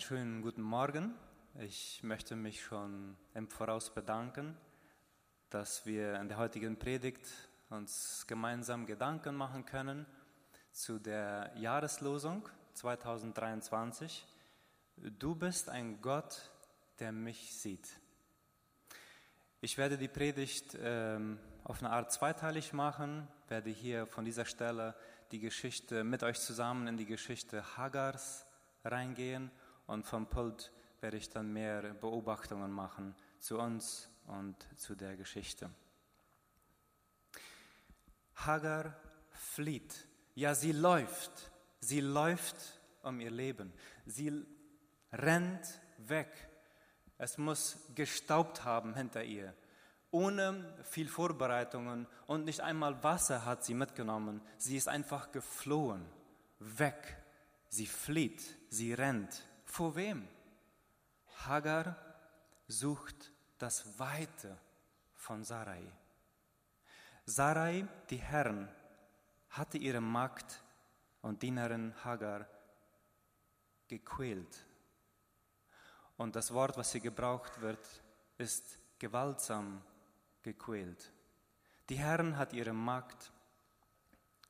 Einen schönen guten Morgen. Ich möchte mich schon im Voraus bedanken, dass wir in der heutigen Predigt uns gemeinsam Gedanken machen können zu der Jahreslosung 2023. Du bist ein Gott, der mich sieht. Ich werde die Predigt ähm, auf eine Art zweiteilig machen, werde hier von dieser Stelle die Geschichte mit euch zusammen in die Geschichte Hagars reingehen und vom Pult werde ich dann mehr Beobachtungen machen zu uns und zu der Geschichte. Hagar flieht. Ja, sie läuft. Sie läuft um ihr Leben. Sie rennt weg. Es muss gestaubt haben hinter ihr. Ohne viel Vorbereitungen und nicht einmal Wasser hat sie mitgenommen. Sie ist einfach geflohen, weg. Sie flieht, sie rennt. Vor wem? Hagar sucht das Weite von Sarai. Sarai, die Herrin, hatte ihre Magd und Dienerin Hagar gequält. Und das Wort, was hier gebraucht wird, ist gewaltsam gequält. Die Herrin hat ihre Magd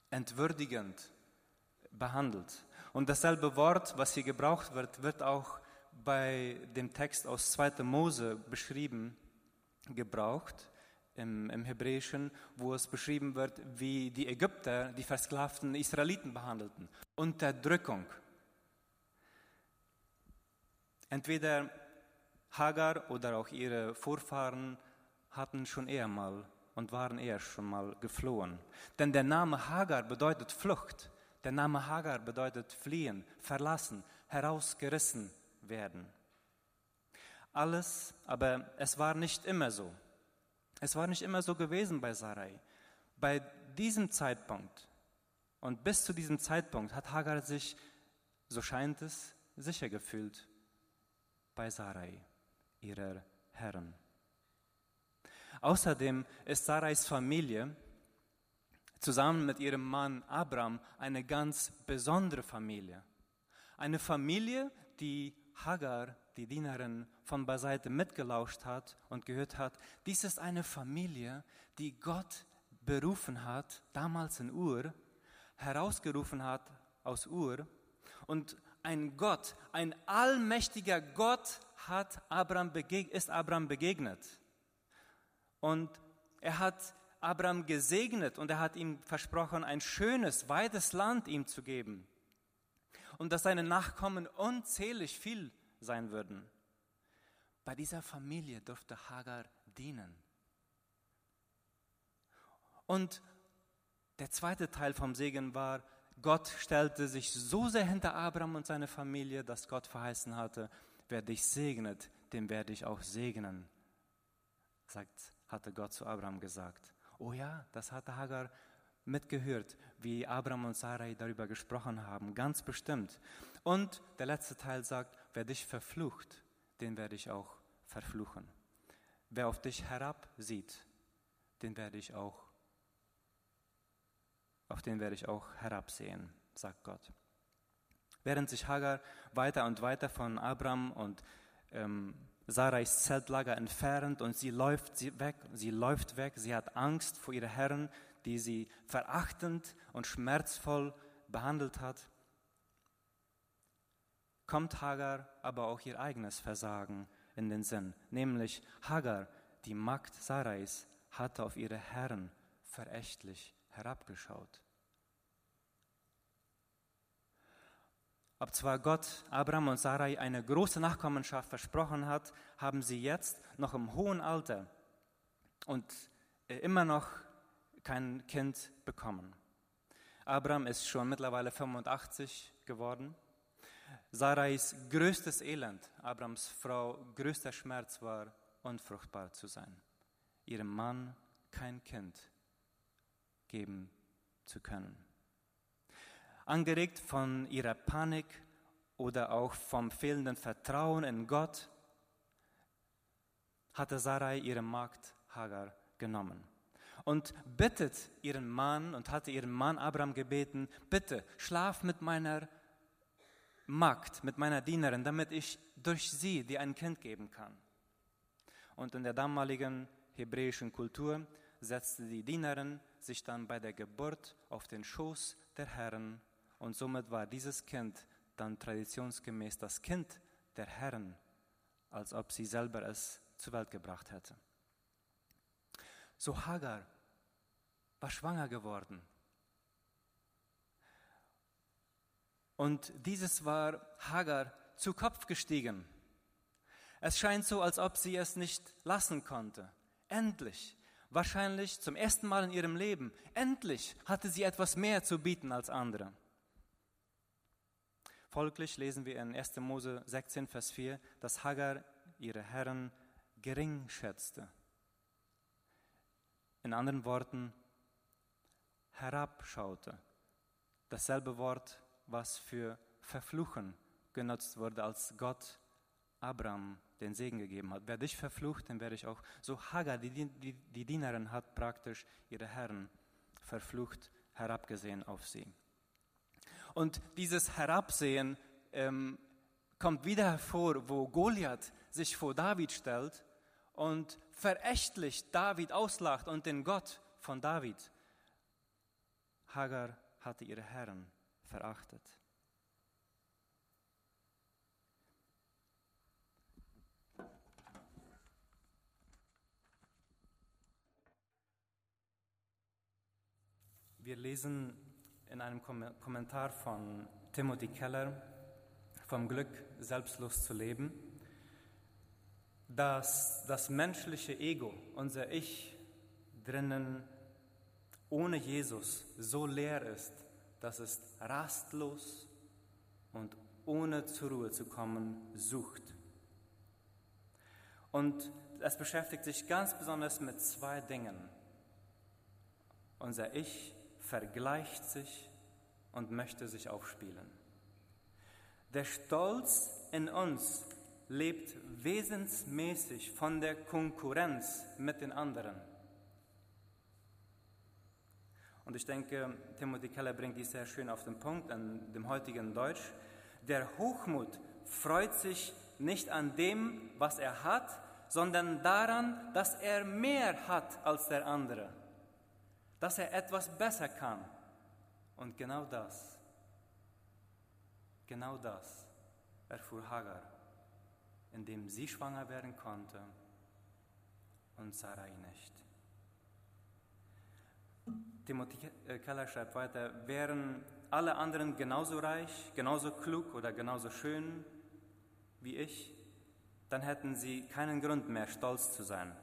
entwürdigend behandelt. Und dasselbe Wort, was hier gebraucht wird, wird auch bei dem Text aus 2. Mose beschrieben, gebraucht im, im Hebräischen, wo es beschrieben wird, wie die Ägypter die versklavten Israeliten behandelten. Unterdrückung. Entweder Hagar oder auch ihre Vorfahren hatten schon eher mal und waren eher schon mal geflohen. Denn der Name Hagar bedeutet Flucht. Der Name Hagar bedeutet fliehen, verlassen, herausgerissen werden. Alles, aber es war nicht immer so. Es war nicht immer so gewesen bei Sarai. Bei diesem Zeitpunkt und bis zu diesem Zeitpunkt hat Hagar sich, so scheint es, sicher gefühlt bei Sarai, ihrer Herrin. Außerdem ist Sarais Familie zusammen mit ihrem Mann Abraham eine ganz besondere Familie. Eine Familie, die Hagar, die Dienerin, von beiseite mitgelauscht hat und gehört hat, dies ist eine Familie, die Gott berufen hat, damals in Ur, herausgerufen hat aus Ur. Und ein Gott, ein allmächtiger Gott hat Abraham ist Abraham begegnet. Und er hat Abraham gesegnet und er hat ihm versprochen, ein schönes, weites Land ihm zu geben und dass seine Nachkommen unzählig viel sein würden. Bei dieser Familie durfte Hagar dienen. Und der zweite Teil vom Segen war, Gott stellte sich so sehr hinter Abraham und seine Familie, dass Gott verheißen hatte, wer dich segnet, dem werde ich auch segnen, sagt, hatte Gott zu Abraham gesagt. Oh ja, das hatte Hagar mitgehört, wie Abraham und Sarai darüber gesprochen haben, ganz bestimmt. Und der letzte Teil sagt, wer dich verflucht, den werde ich auch verfluchen. Wer auf dich herabsieht, den werde ich auch, auf den werde ich auch herabsehen, sagt Gott. Während sich Hagar weiter und weiter von Abraham und ähm, Sarais Zeltlager entfernt und sie läuft weg, sie läuft weg, sie hat Angst vor ihren Herren, die sie verachtend und schmerzvoll behandelt hat, kommt Hagar aber auch ihr eigenes Versagen in den Sinn, nämlich Hagar, die Magd Sarais, hatte auf ihre Herren verächtlich herabgeschaut. Ob zwar Gott Abraham und Sarai eine große Nachkommenschaft versprochen hat, haben sie jetzt noch im hohen Alter und immer noch kein Kind bekommen. Abraham ist schon mittlerweile 85 geworden. Sarais größtes Elend, Abrahams Frau größter Schmerz war, unfruchtbar zu sein, ihrem Mann kein Kind geben zu können. Angeregt von ihrer Panik oder auch vom fehlenden Vertrauen in Gott, hatte Sarai ihre Magd Hagar genommen und bittet ihren Mann und hatte ihren Mann Abraham gebeten, bitte schlaf mit meiner Magd, mit meiner Dienerin, damit ich durch sie dir ein Kind geben kann. Und in der damaligen hebräischen Kultur setzte die Dienerin sich dann bei der Geburt auf den Schoß der Herren und somit war dieses Kind dann traditionsgemäß das Kind der Herren, als ob sie selber es zur Welt gebracht hätte. So Hagar war schwanger geworden. Und dieses war Hagar zu Kopf gestiegen. Es scheint so, als ob sie es nicht lassen konnte. Endlich, wahrscheinlich zum ersten Mal in ihrem Leben, endlich hatte sie etwas mehr zu bieten als andere. Folglich lesen wir in 1. Mose 16, Vers 4, dass Hagar ihre Herren gering schätzte. In anderen Worten, herabschaute. Dasselbe Wort, was für verfluchen genutzt wurde, als Gott Abraham den Segen gegeben hat. Wer dich verflucht, den werde ich auch. So Hagar, die, die, die Dienerin, hat praktisch ihre Herren verflucht, herabgesehen auf sie. Und dieses Herabsehen ähm, kommt wieder hervor, wo Goliath sich vor David stellt und verächtlich David auslacht und den Gott von David. Hagar hatte ihre Herren verachtet. Wir lesen in einem Kommentar von Timothy Keller vom Glück, selbstlos zu leben, dass das menschliche Ego, unser Ich drinnen ohne Jesus so leer ist, dass es rastlos und ohne zur Ruhe zu kommen sucht. Und es beschäftigt sich ganz besonders mit zwei Dingen. Unser Ich vergleicht sich und möchte sich aufspielen. Der Stolz in uns lebt wesensmäßig von der Konkurrenz mit den anderen. Und ich denke, Timothy Keller bringt dies sehr schön auf den Punkt in dem heutigen Deutsch. Der Hochmut freut sich nicht an dem, was er hat, sondern daran, dass er mehr hat als der andere dass er etwas besser kann. Und genau das, genau das erfuhr Hagar, indem sie schwanger werden konnte und Sarai nicht. Timothy Keller schreibt weiter, wären alle anderen genauso reich, genauso klug oder genauso schön wie ich, dann hätten sie keinen Grund mehr, stolz zu sein.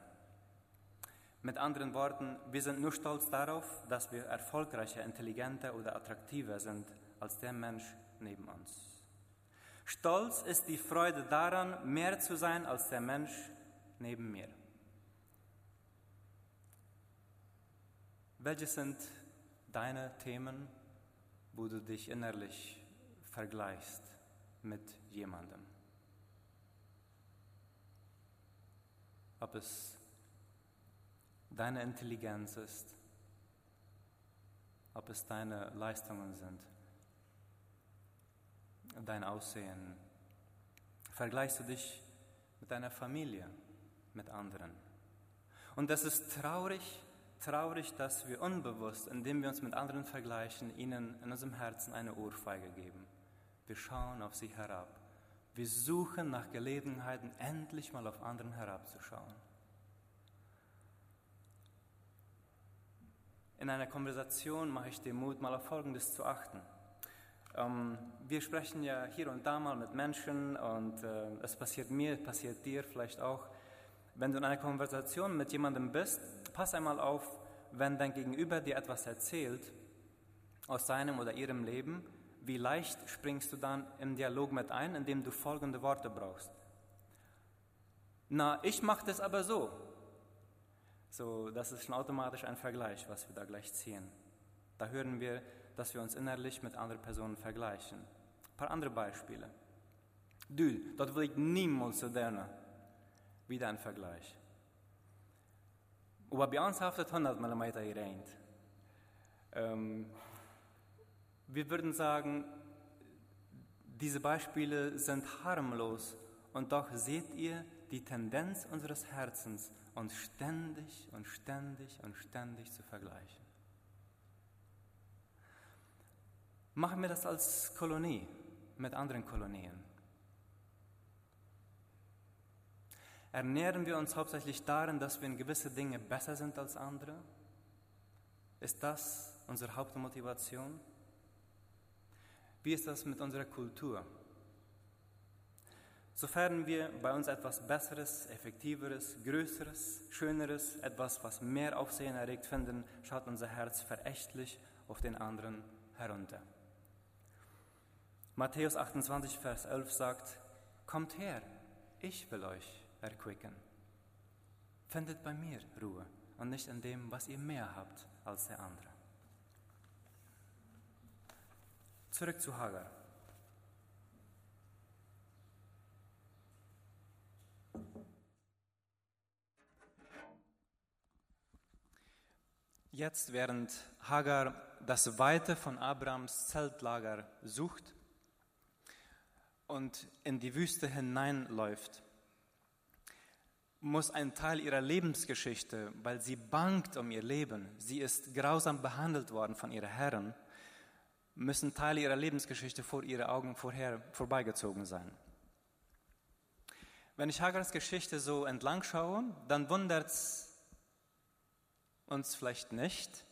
Mit anderen Worten, wir sind nur stolz darauf, dass wir erfolgreicher, intelligenter oder attraktiver sind als der Mensch neben uns. Stolz ist die Freude daran, mehr zu sein als der Mensch neben mir. Welche sind deine Themen, wo du dich innerlich vergleichst mit jemandem? Ob es deine Intelligenz ist, ob es deine Leistungen sind, dein Aussehen. Vergleichst du dich mit deiner Familie, mit anderen. Und es ist traurig, traurig, dass wir unbewusst, indem wir uns mit anderen vergleichen, ihnen in unserem Herzen eine Ohrfeige geben. Wir schauen auf sie herab. Wir suchen nach Gelegenheiten, endlich mal auf anderen herabzuschauen. In einer Konversation mache ich den Mut, mal auf Folgendes zu achten. Ähm, wir sprechen ja hier und da mal mit Menschen und äh, es passiert mir, passiert dir vielleicht auch. Wenn du in einer Konversation mit jemandem bist, pass einmal auf, wenn dein Gegenüber dir etwas erzählt aus seinem oder ihrem Leben, wie leicht springst du dann im Dialog mit ein, indem du folgende Worte brauchst. Na, ich mache das aber so. So, das ist schon automatisch ein Vergleich, was wir da gleich ziehen. Da hören wir, dass wir uns innerlich mit anderen Personen vergleichen. Ein paar andere Beispiele. Du, dat wil ik niemals lernen. Wieder ein Vergleich. Och bei uns haftet 100 mm i ähm, Wir würden sagen, Diese Beispiele sind harmlos und doch seht ihr die Tendenz unseres Herzens, uns ständig und ständig und ständig zu vergleichen. Machen wir das als Kolonie mit anderen Kolonien. Ernähren wir uns hauptsächlich darin, dass wir in gewisse Dinge besser sind als andere? Ist das unsere Hauptmotivation? Wie ist das mit unserer Kultur? Sofern wir bei uns etwas Besseres, Effektiveres, Größeres, Schöneres, etwas, was mehr Aufsehen erregt finden, schaut unser Herz verächtlich auf den anderen herunter. Matthäus 28, Vers 11 sagt, Kommt her, ich will euch erquicken. Findet bei mir Ruhe und nicht in dem, was ihr mehr habt als der andere. Zurück zu Hagar. Jetzt, während Hagar das Weite von Abrams Zeltlager sucht und in die Wüste hineinläuft, muss ein Teil ihrer Lebensgeschichte, weil sie bangt um ihr Leben, sie ist grausam behandelt worden von ihren Herren, müssen Teile ihrer Lebensgeschichte vor ihren Augen vorher vorbeigezogen sein. Wenn ich Hagars Geschichte so entlang schaue, dann wundert es uns vielleicht nicht,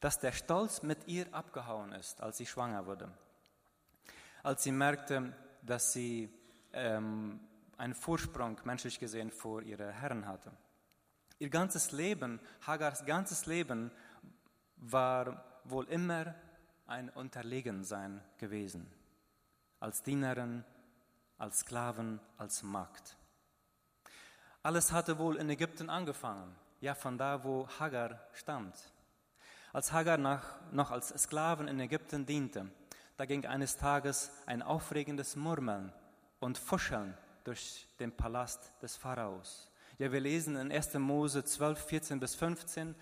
dass der Stolz mit ihr abgehauen ist, als sie schwanger wurde. Als sie merkte, dass sie ähm, einen Vorsprung, menschlich gesehen, vor ihre Herren hatte. Ihr ganzes Leben, Hagars ganzes Leben, war wohl immer ein Unterlegensein gewesen. Als Dienerin, als Sklaven, als Magd. Alles hatte wohl in Ägypten angefangen, ja von da, wo Hagar stammt. Als Hagar nach, noch als Sklaven in Ägypten diente, da ging eines Tages ein aufregendes Murmeln und Fuscheln durch den Palast des Pharaos. Ja, wir lesen in 1. Mose 12, 14 bis 15,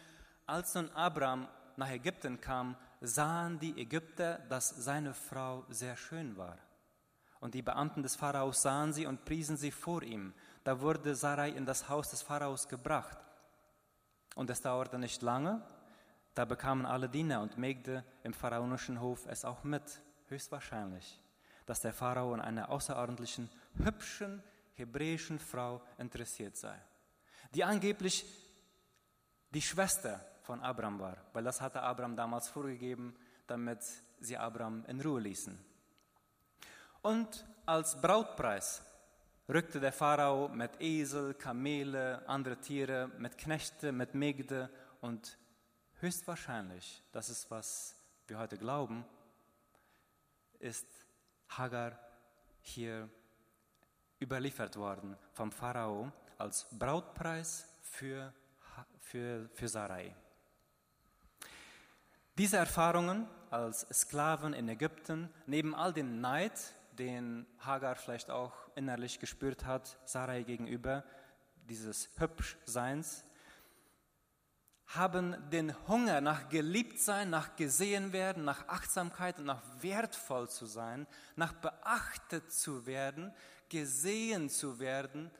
als nun Abraham nach Ägypten kam, sahen die Ägypter, dass seine Frau sehr schön war. Und die Beamten des Pharaos sahen sie und priesen sie vor ihm. Da wurde Sarai in das Haus des Pharaos gebracht. Und es dauerte nicht lange, da bekamen alle Diener und Mägde im pharaonischen Hof es auch mit, höchstwahrscheinlich, dass der Pharao an einer außerordentlichen hübschen hebräischen Frau interessiert sei, die angeblich die Schwester von Abraham war, weil das hatte Abraham damals vorgegeben, damit sie Abraham in Ruhe ließen. Und als Brautpreis rückte der Pharao mit Esel, Kamele, andere Tiere, mit Knechte, mit Mägde und höchstwahrscheinlich, das ist was wir heute glauben, ist Hagar hier überliefert worden vom Pharao als Brautpreis für, für, für Sarai. Diese Erfahrungen als Sklaven in Ägypten, neben all dem Neid, den Hagar vielleicht auch innerlich gespürt hat, Sarai gegenüber, dieses Hübschseins, haben den Hunger nach Geliebtsein, nach gesehen werden, nach Achtsamkeit und nach wertvoll zu sein, nach beachtet zu werden, gesehen zu werden,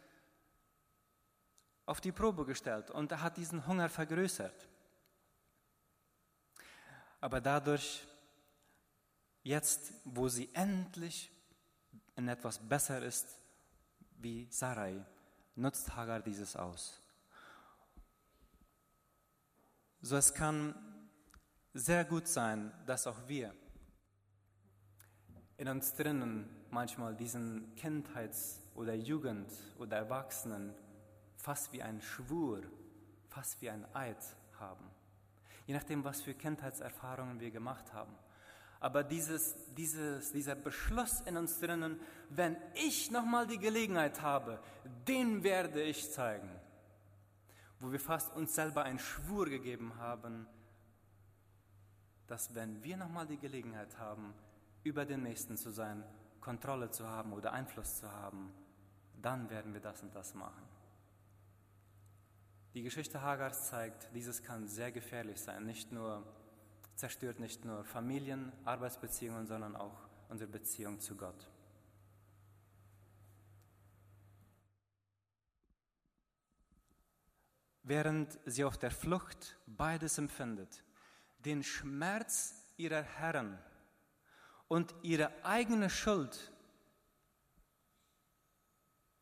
auf die Probe gestellt und er hat diesen Hunger vergrößert. Aber dadurch, jetzt, wo sie endlich in etwas besser ist wie Sarai, nutzt Hagar dieses aus. So es kann sehr gut sein, dass auch wir in uns drinnen manchmal diesen Kindheits- oder Jugend- oder Erwachsenen fast wie ein Schwur, fast wie ein Eid haben. Je nachdem, was für Kindheitserfahrungen wir gemacht haben. Aber dieses, dieses, dieser Beschluss in uns drinnen, wenn ich nochmal die Gelegenheit habe, den werde ich zeigen. Wo wir fast uns selber einen Schwur gegeben haben, dass wenn wir nochmal die Gelegenheit haben, über den Nächsten zu sein, Kontrolle zu haben oder Einfluss zu haben, dann werden wir das und das machen. Die Geschichte Hagars zeigt, dieses kann sehr gefährlich sein. Nicht nur zerstört nicht nur Familien, Arbeitsbeziehungen, sondern auch unsere Beziehung zu Gott. Während sie auf der Flucht beides empfindet, den Schmerz ihrer Herren und ihre eigene Schuld,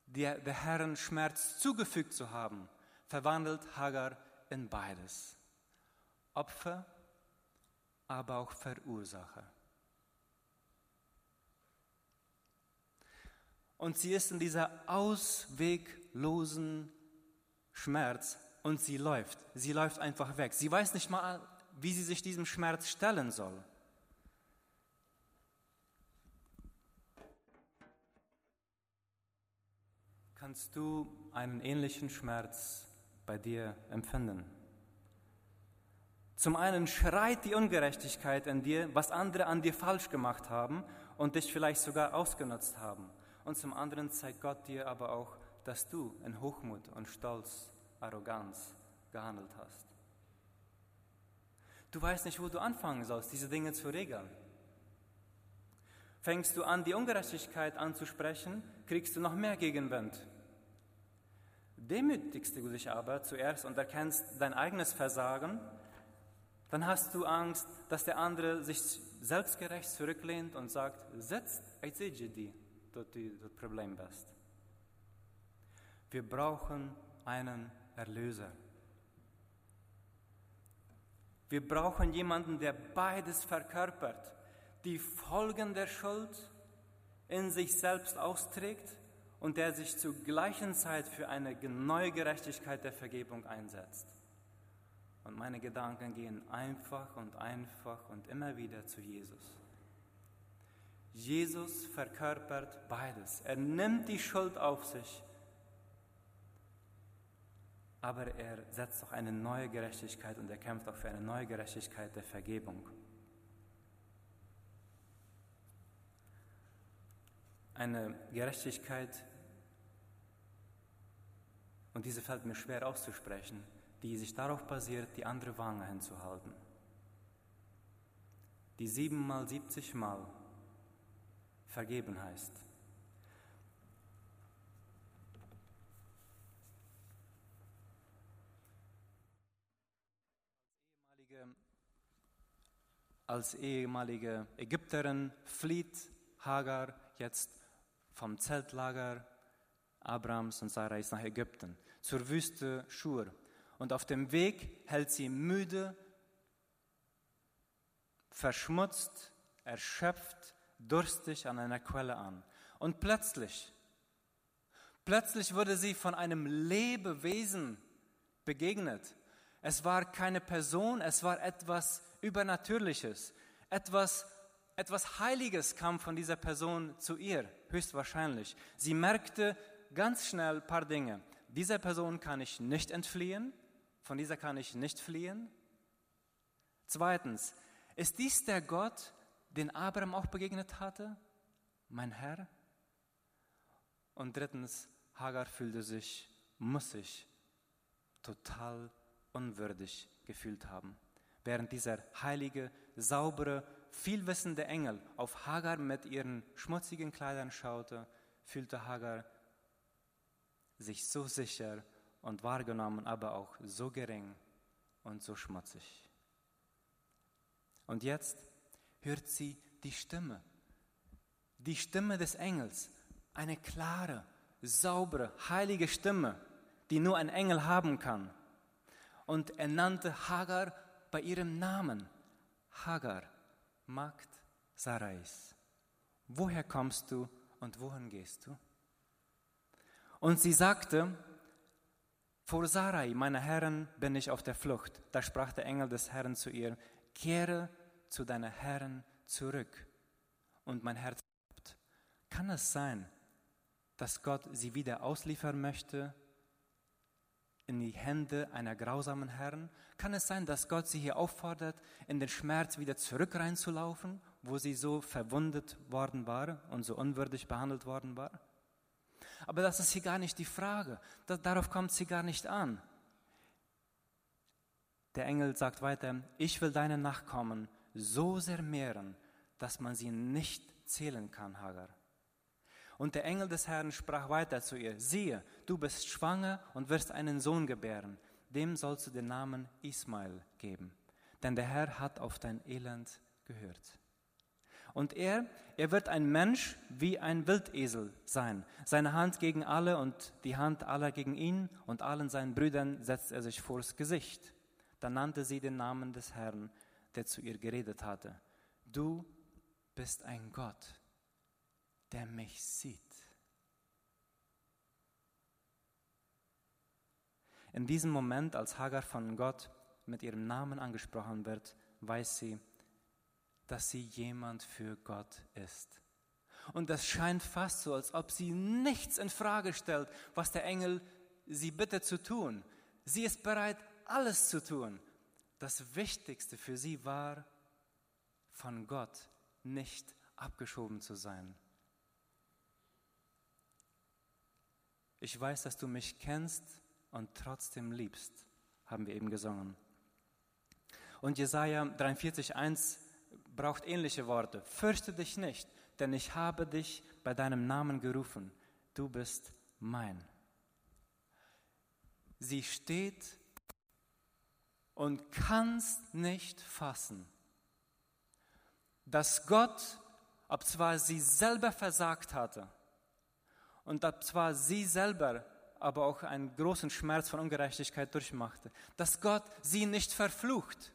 der, der Herren Schmerz zugefügt zu haben, verwandelt Hagar in beides. Opfer aber auch Verursacher. Und sie ist in dieser ausweglosen Schmerz und sie läuft. Sie läuft einfach weg. Sie weiß nicht mal, wie sie sich diesem Schmerz stellen soll. Kannst du einen ähnlichen Schmerz bei dir empfinden? Zum einen schreit die Ungerechtigkeit in dir, was andere an dir falsch gemacht haben und dich vielleicht sogar ausgenutzt haben. Und zum anderen zeigt Gott dir aber auch, dass du in Hochmut und Stolz, Arroganz gehandelt hast. Du weißt nicht, wo du anfangen sollst, diese Dinge zu regeln. Fängst du an, die Ungerechtigkeit anzusprechen, kriegst du noch mehr Gegenwind. Demütigst du dich aber zuerst und erkennst dein eigenes Versagen, dann hast du Angst, dass der andere sich selbstgerecht zurücklehnt und sagt, setzt, ich sehe die, dort das Problem bist. Wir brauchen einen Erlöser. Wir brauchen jemanden, der beides verkörpert, die Folgen der Schuld in sich selbst austrägt und der sich zur gleichen Zeit für eine neue Gerechtigkeit der Vergebung einsetzt. Und meine Gedanken gehen einfach und einfach und immer wieder zu Jesus. Jesus verkörpert beides. Er nimmt die Schuld auf sich aber er setzt auch eine neue Gerechtigkeit und er kämpft auch für eine neue Gerechtigkeit der Vergebung. Eine Gerechtigkeit, und diese fällt mir schwer auszusprechen, die sich darauf basiert, die andere Wange hinzuhalten. Die siebenmal, siebzigmal vergeben heißt. als ehemalige Ägypterin flieht Hagar jetzt vom Zeltlager Abrams und Sarais nach Ägypten zur Wüste Schur. Und auf dem Weg hält sie müde, verschmutzt, erschöpft, durstig an einer Quelle an. Und plötzlich, plötzlich wurde sie von einem Lebewesen begegnet. Es war keine Person, es war etwas Übernatürliches, etwas, etwas Heiliges kam von dieser Person zu ihr, höchstwahrscheinlich. Sie merkte ganz schnell ein paar Dinge. Dieser Person kann ich nicht entfliehen, von dieser kann ich nicht fliehen. Zweitens, ist dies der Gott, den Abraham auch begegnet hatte, mein Herr? Und drittens, Hagar fühlte sich, muss sich total unwürdig gefühlt haben während dieser heilige, saubere, vielwissende Engel auf Hagar mit ihren schmutzigen Kleidern schaute, fühlte Hagar sich so sicher und wahrgenommen, aber auch so gering und so schmutzig. Und jetzt hört sie die Stimme, die Stimme des Engels, eine klare, saubere, heilige Stimme, die nur ein Engel haben kann. Und er nannte Hagar bei ihrem Namen, Hagar, Magd Sarais. Woher kommst du und wohin gehst du? Und sie sagte, vor Sarai, meiner Herren, bin ich auf der Flucht. Da sprach der Engel des Herrn zu ihr, kehre zu deiner Herren zurück. Und mein Herz kann es sein, dass Gott sie wieder ausliefern möchte in die Hände einer grausamen Herren? Kann es sein, dass Gott sie hier auffordert, in den Schmerz wieder zurück reinzulaufen, wo sie so verwundet worden war und so unwürdig behandelt worden war? Aber das ist hier gar nicht die Frage. Darauf kommt sie gar nicht an. Der Engel sagt weiter, ich will deine Nachkommen so sehr mehren, dass man sie nicht zählen kann, Hagar. Und der Engel des Herrn sprach weiter zu ihr, siehe, du bist schwanger und wirst einen Sohn gebären. dem sollst du den Namen Ismael geben, denn der Herr hat auf dein Elend gehört. Und er, er wird ein Mensch wie ein Wildesel sein. Seine Hand gegen alle und die Hand aller gegen ihn und allen seinen Brüdern setzt er sich vors Gesicht. Dann nannte sie den Namen des Herrn, der zu ihr geredet hatte. Du bist ein Gott, der mich sieht. In diesem Moment, als Hagar von Gott mit ihrem Namen angesprochen wird, weiß sie, dass sie jemand für Gott ist. Und das scheint fast so, als ob sie nichts in Frage stellt, was der Engel sie bittet zu tun. Sie ist bereit, alles zu tun. Das Wichtigste für sie war, von Gott nicht abgeschoben zu sein. Ich weiß, dass du mich kennst und trotzdem liebst, haben wir eben gesungen. Und Jesaja 43,1 braucht ähnliche Worte. Fürchte dich nicht, denn ich habe dich bei deinem Namen gerufen. Du bist mein. Sie steht und kannst nicht fassen, dass Gott, ob zwar sie selber versagt hatte und ob zwar sie selber aber auch einen großen Schmerz von Ungerechtigkeit durchmachte, dass Gott sie nicht verflucht,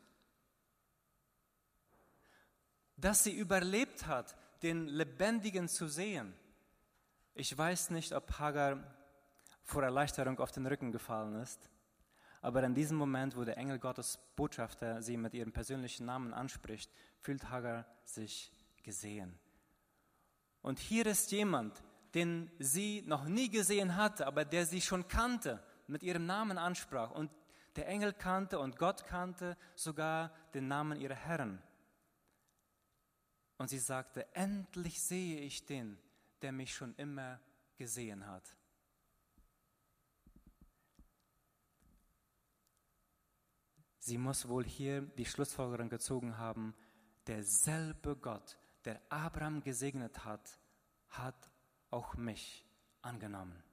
dass sie überlebt hat, den Lebendigen zu sehen. Ich weiß nicht, ob Hagar vor Erleichterung auf den Rücken gefallen ist, aber in diesem Moment, wo der Engel Gottes Botschafter sie mit ihrem persönlichen Namen anspricht, fühlt Hagar sich gesehen. Und hier ist jemand, den sie noch nie gesehen hatte, aber der sie schon kannte, mit ihrem Namen ansprach. Und der Engel kannte und Gott kannte sogar den Namen ihrer Herren. Und sie sagte, endlich sehe ich den, der mich schon immer gesehen hat. Sie muss wohl hier die Schlussfolgerung gezogen haben, derselbe Gott, der Abraham gesegnet hat, hat auch mich angenommen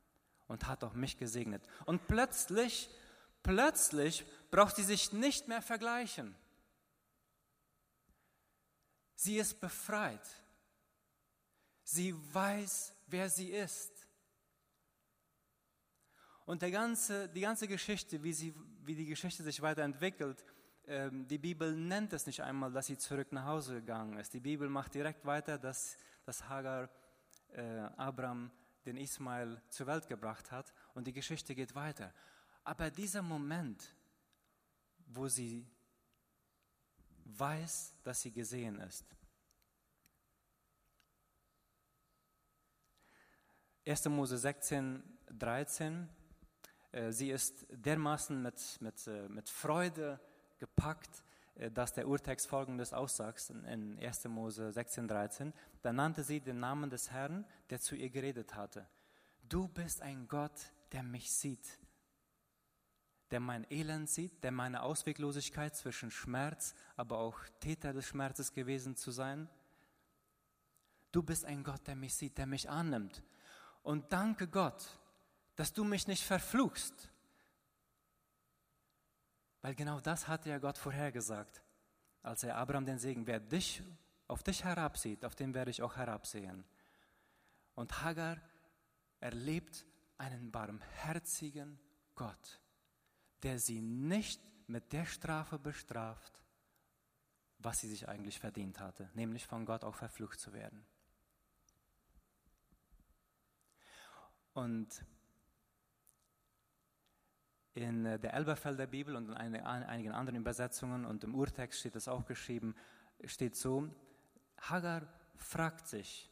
und hat auch mich gesegnet. Und plötzlich, plötzlich braucht sie sich nicht mehr vergleichen. Sie ist befreit. Sie weiß, wer sie ist. Und ganze, die ganze Geschichte, wie, sie, wie die Geschichte sich weiterentwickelt, ähm, die Bibel nennt es nicht einmal, dass sie zurück nach Hause gegangen ist. Die Bibel macht direkt weiter, dass, dass Hagar äh, Abraham den Ismael zur Welt gebracht hat und die Geschichte geht weiter. Aber dieser Moment, wo sie weiß, dass sie gesehen ist. 1. Mose 16, 13. Äh, sie ist dermaßen mit, mit, äh, mit Freude gepackt, äh, dass der Urtext folgendes aussagt in 1. Mose 16, 13. Da nannte sie den Namen des Herrn, der zu ihr geredet hatte. Du bist ein Gott, der mich sieht, der mein Elend sieht, der meine Ausweglosigkeit zwischen Schmerz, aber auch Täter des Schmerzes gewesen zu sein. Du bist ein Gott, der mich sieht, der mich annimmt. Und danke Gott, dass du mich nicht verfluchst, weil genau das hatte ja Gott vorhergesagt, als er Abraham den Segen, wer dich auf dich herabsieht, auf den werde ich auch herabsehen. Und Hagar erlebt einen barmherzigen Gott, der sie nicht mit der Strafe bestraft, was sie sich eigentlich verdient hatte, nämlich von Gott auch verflucht zu werden. Und in der Elberfelder Bibel und in einigen anderen Übersetzungen und im Urtext steht es auch geschrieben, steht so, Hagar fragt sich,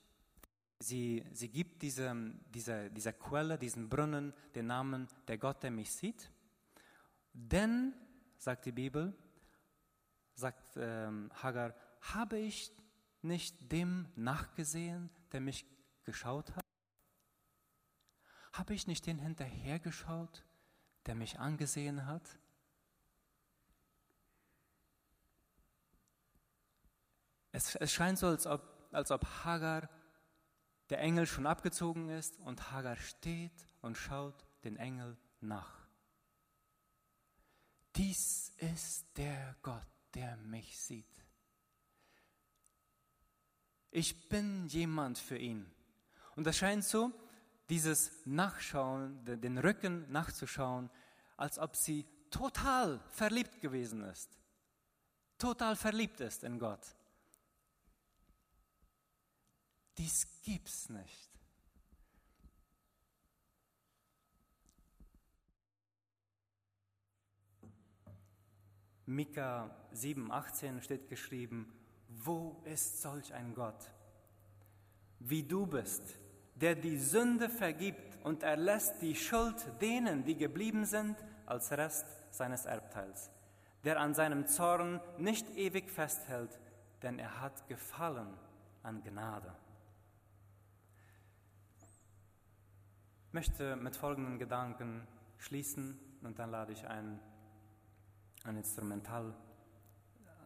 sie, sie gibt diese, dieser, dieser Quelle, diesen Brunnen, den Namen der Gott, der mich sieht. Denn, sagt die Bibel, sagt ähm, Hagar, habe ich nicht dem nachgesehen, der mich geschaut hat? Habe ich nicht den hinterhergeschaut, der mich angesehen hat? Es, es scheint so, als ob, als ob Hagar der Engel schon abgezogen ist und Hagar steht und schaut den Engel nach. Dies ist der Gott, der mich sieht. Ich bin jemand für ihn. Und es scheint so, dieses Nachschauen, den Rücken nachzuschauen, als ob sie total verliebt gewesen ist. Total verliebt ist in Gott. Dies gibt's nicht. Mika 7,18 steht geschrieben, wo ist solch ein Gott? Wie du bist, der die Sünde vergibt und erlässt die Schuld denen, die geblieben sind, als Rest seines Erbteils, der an seinem Zorn nicht ewig festhält, denn er hat Gefallen an Gnade. Ich möchte mit folgenden Gedanken schließen und dann lade ich ein, ein Instrumental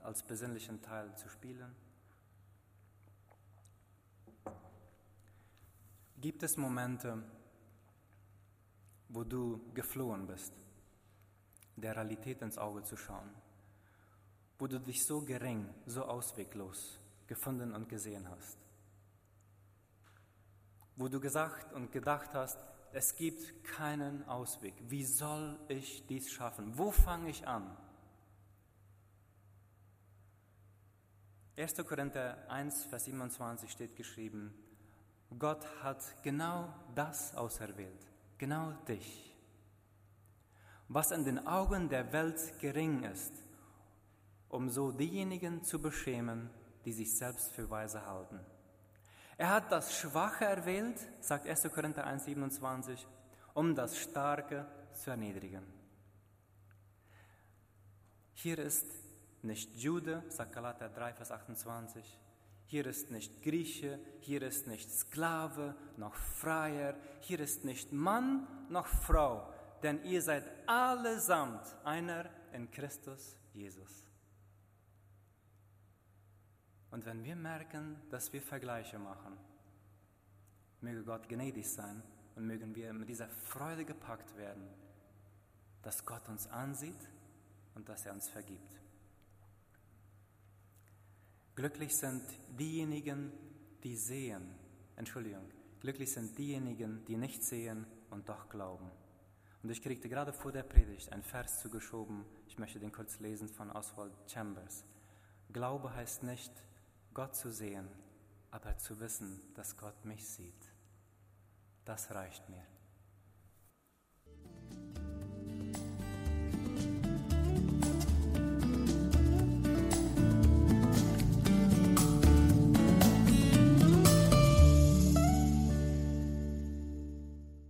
als besinnlichen Teil zu spielen. Gibt es Momente, wo du geflohen bist, der Realität ins Auge zu schauen, wo du dich so gering, so ausweglos gefunden und gesehen hast, wo du gesagt und gedacht hast, es gibt keinen Ausweg. Wie soll ich dies schaffen? Wo fange ich an? 1. Korinther 1, Vers 27 steht geschrieben, Gott hat genau das auserwählt, genau dich. Was in den Augen der Welt gering ist, um so diejenigen zu beschämen, die sich selbst für weise halten. Er hat das Schwache erwählt, sagt 1. Korinther 1, 27, um das Starke zu erniedrigen. Hier ist nicht Jude, sagt Galater 3, Vers 28, hier ist nicht Grieche, hier ist nicht Sklave noch Freier, hier ist nicht Mann noch Frau, denn ihr seid allesamt einer in Christus Jesus. Und wenn wir merken, dass wir Vergleiche machen, möge Gott gnädig sein und mögen wir mit dieser Freude gepackt werden, dass Gott uns ansieht und dass er uns vergibt. Glücklich sind diejenigen, die sehen. Entschuldigung. Glücklich sind diejenigen, die nicht sehen und doch glauben. Und ich kriegte gerade vor der Predigt ein Vers zugeschoben. Ich möchte den kurz lesen von Oswald Chambers. Glaube heißt nicht, Gott zu sehen, aber zu wissen, dass Gott mich sieht. Das reicht mir.